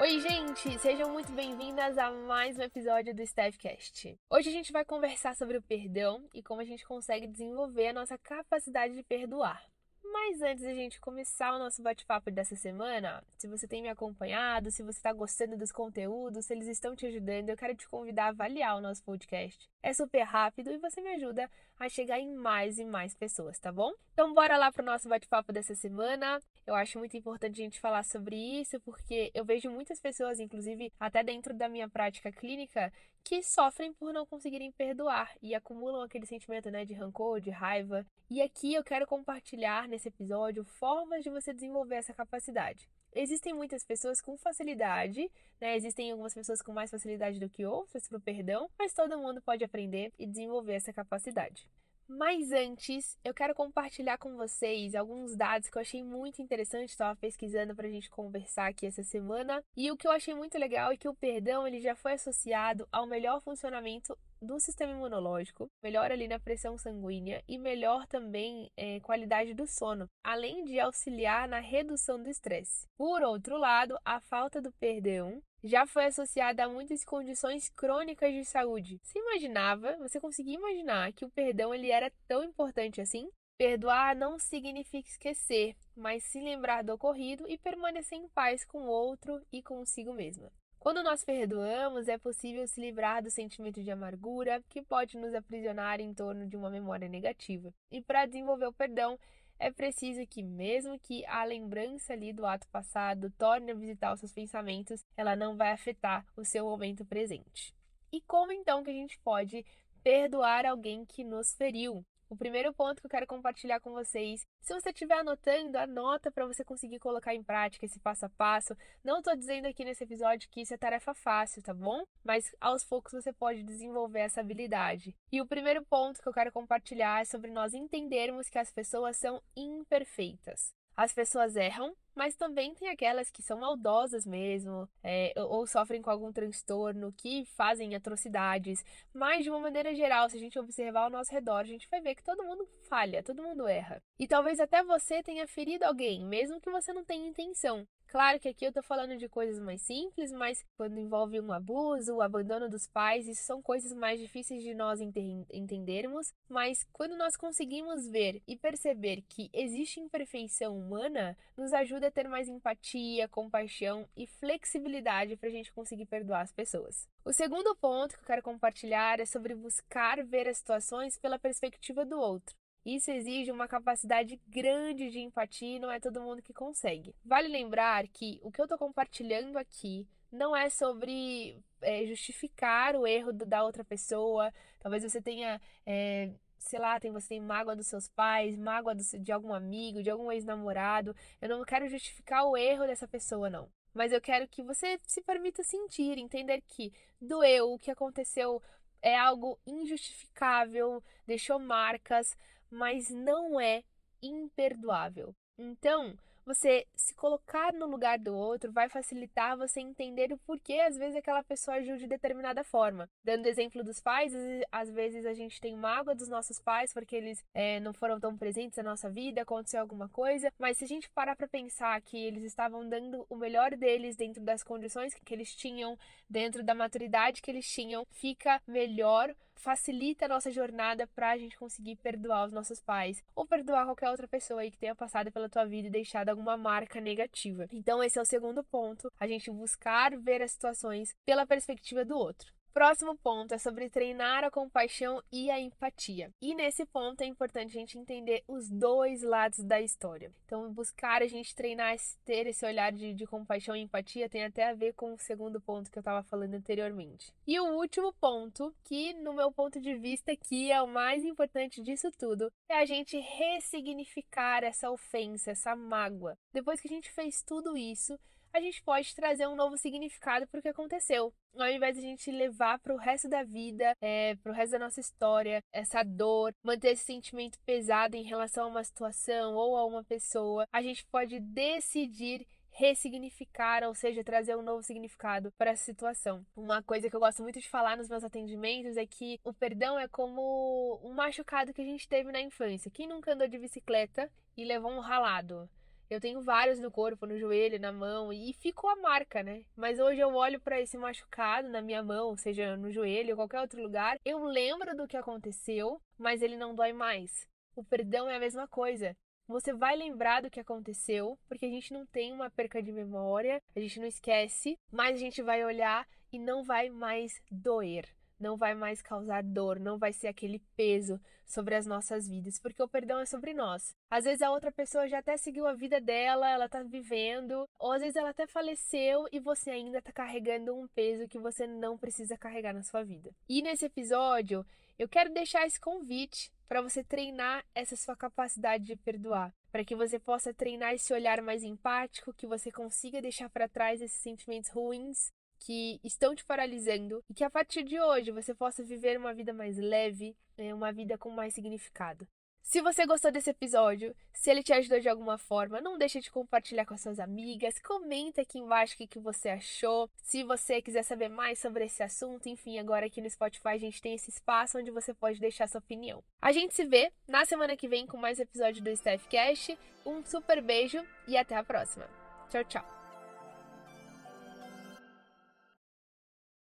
Oi, gente! Sejam muito bem-vindas a mais um episódio do Staffcast. Hoje a gente vai conversar sobre o perdão e como a gente consegue desenvolver a nossa capacidade de perdoar. Mas antes da gente começar o nosso bate-papo dessa semana, se você tem me acompanhado, se você está gostando dos conteúdos, se eles estão te ajudando, eu quero te convidar a avaliar o nosso podcast. É super rápido e você me ajuda a chegar em mais e mais pessoas, tá bom? Então bora lá para o nosso bate-papo dessa semana. Eu acho muito importante a gente falar sobre isso, porque eu vejo muitas pessoas, inclusive até dentro da minha prática clínica, que sofrem por não conseguirem perdoar e acumulam aquele sentimento né, de rancor, de raiva. E aqui eu quero compartilhar nesse episódio formas de você desenvolver essa capacidade. Existem muitas pessoas com facilidade, né? Existem algumas pessoas com mais facilidade do que outras para o perdão, mas todo mundo pode aprender e desenvolver essa capacidade. Mas antes, eu quero compartilhar com vocês alguns dados que eu achei muito interessante, estava pesquisando para a gente conversar aqui essa semana. E o que eu achei muito legal é que o perdão ele já foi associado ao melhor funcionamento do sistema imunológico, melhor ali na pressão sanguínea e melhor também é, qualidade do sono, além de auxiliar na redução do estresse. Por outro lado, a falta do perdão já foi associada a muitas condições crônicas de saúde. Se imaginava, você conseguia imaginar que o perdão ele era tão importante assim? Perdoar não significa esquecer, mas se lembrar do ocorrido e permanecer em paz com o outro e consigo mesma. Quando nós perdoamos, é possível se livrar do sentimento de amargura que pode nos aprisionar em torno de uma memória negativa. E para desenvolver o perdão, é preciso que, mesmo que a lembrança ali do ato passado torne a visitar os seus pensamentos, ela não vai afetar o seu momento presente. E como então que a gente pode perdoar alguém que nos feriu? O primeiro ponto que eu quero compartilhar com vocês, se você estiver anotando, anota para você conseguir colocar em prática esse passo a passo. Não estou dizendo aqui nesse episódio que isso é tarefa fácil, tá bom? Mas aos poucos você pode desenvolver essa habilidade. E o primeiro ponto que eu quero compartilhar é sobre nós entendermos que as pessoas são imperfeitas. As pessoas erram, mas também tem aquelas que são maldosas mesmo, é, ou sofrem com algum transtorno, que fazem atrocidades. Mas, de uma maneira geral, se a gente observar ao nosso redor, a gente vai ver que todo mundo falha, todo mundo erra. E talvez até você tenha ferido alguém, mesmo que você não tenha intenção. Claro que aqui eu tô falando de coisas mais simples, mas quando envolve um abuso, o abandono dos pais, isso são coisas mais difíceis de nós entendermos, mas quando nós conseguimos ver e perceber que existe imperfeição humana, nos ajuda a ter mais empatia, compaixão e flexibilidade para a gente conseguir perdoar as pessoas. O segundo ponto que eu quero compartilhar é sobre buscar ver as situações pela perspectiva do outro. Isso exige uma capacidade grande de empatia e não é todo mundo que consegue. Vale lembrar que o que eu estou compartilhando aqui não é sobre é, justificar o erro da outra pessoa. Talvez você tenha. É, sei lá, tem, você tem mágoa dos seus pais, mágoa do, de algum amigo, de algum ex-namorado. Eu não quero justificar o erro dessa pessoa, não. Mas eu quero que você se permita sentir, entender que doeu, o que aconteceu é algo injustificável, deixou marcas, mas não é imperdoável. Então, você se colocar no lugar do outro vai facilitar você entender o porquê às vezes aquela pessoa agiu de determinada forma. Dando exemplo dos pais, às vezes a gente tem mágoa dos nossos pais porque eles é, não foram tão presentes na nossa vida, aconteceu alguma coisa, mas se a gente parar para pensar que eles estavam dando o melhor deles dentro das condições que eles tinham, dentro da maturidade que eles tinham, fica melhor facilita a nossa jornada para a gente conseguir perdoar os nossos pais ou perdoar qualquer outra pessoa aí que tenha passado pela tua vida e deixado alguma marca negativa. Então esse é o segundo ponto, a gente buscar ver as situações pela perspectiva do outro. Próximo ponto é sobre treinar a compaixão e a empatia. E nesse ponto é importante a gente entender os dois lados da história. Então, buscar a gente treinar, ter esse olhar de, de compaixão e empatia tem até a ver com o segundo ponto que eu estava falando anteriormente. E o último ponto, que no meu ponto de vista aqui é o mais importante disso tudo, é a gente ressignificar essa ofensa, essa mágoa. Depois que a gente fez tudo isso, a gente pode trazer um novo significado para o que aconteceu. Ao invés de a gente levar para o resto da vida, é, para o resto da nossa história, essa dor, manter esse sentimento pesado em relação a uma situação ou a uma pessoa, a gente pode decidir ressignificar, ou seja, trazer um novo significado para essa situação. Uma coisa que eu gosto muito de falar nos meus atendimentos é que o perdão é como um machucado que a gente teve na infância. Quem nunca andou de bicicleta e levou um ralado? Eu tenho vários no corpo, no joelho, na mão e ficou a marca, né? Mas hoje eu olho para esse machucado na minha mão, seja no joelho ou qualquer outro lugar, eu lembro do que aconteceu, mas ele não dói mais. O perdão é a mesma coisa. Você vai lembrar do que aconteceu, porque a gente não tem uma perca de memória, a gente não esquece, mas a gente vai olhar e não vai mais doer não vai mais causar dor, não vai ser aquele peso sobre as nossas vidas, porque o perdão é sobre nós. Às vezes a outra pessoa já até seguiu a vida dela, ela tá vivendo, ou às vezes ela até faleceu e você ainda tá carregando um peso que você não precisa carregar na sua vida. E nesse episódio, eu quero deixar esse convite para você treinar essa sua capacidade de perdoar, para que você possa treinar esse olhar mais empático, que você consiga deixar para trás esses sentimentos ruins que estão te paralisando e que a partir de hoje você possa viver uma vida mais leve, né, uma vida com mais significado. Se você gostou desse episódio, se ele te ajudou de alguma forma, não deixe de compartilhar com as suas amigas, comenta aqui embaixo o que, que você achou. Se você quiser saber mais sobre esse assunto, enfim, agora aqui no Spotify a gente tem esse espaço onde você pode deixar sua opinião. A gente se vê na semana que vem com mais episódio do Staffcast. Um super beijo e até a próxima. Tchau, tchau.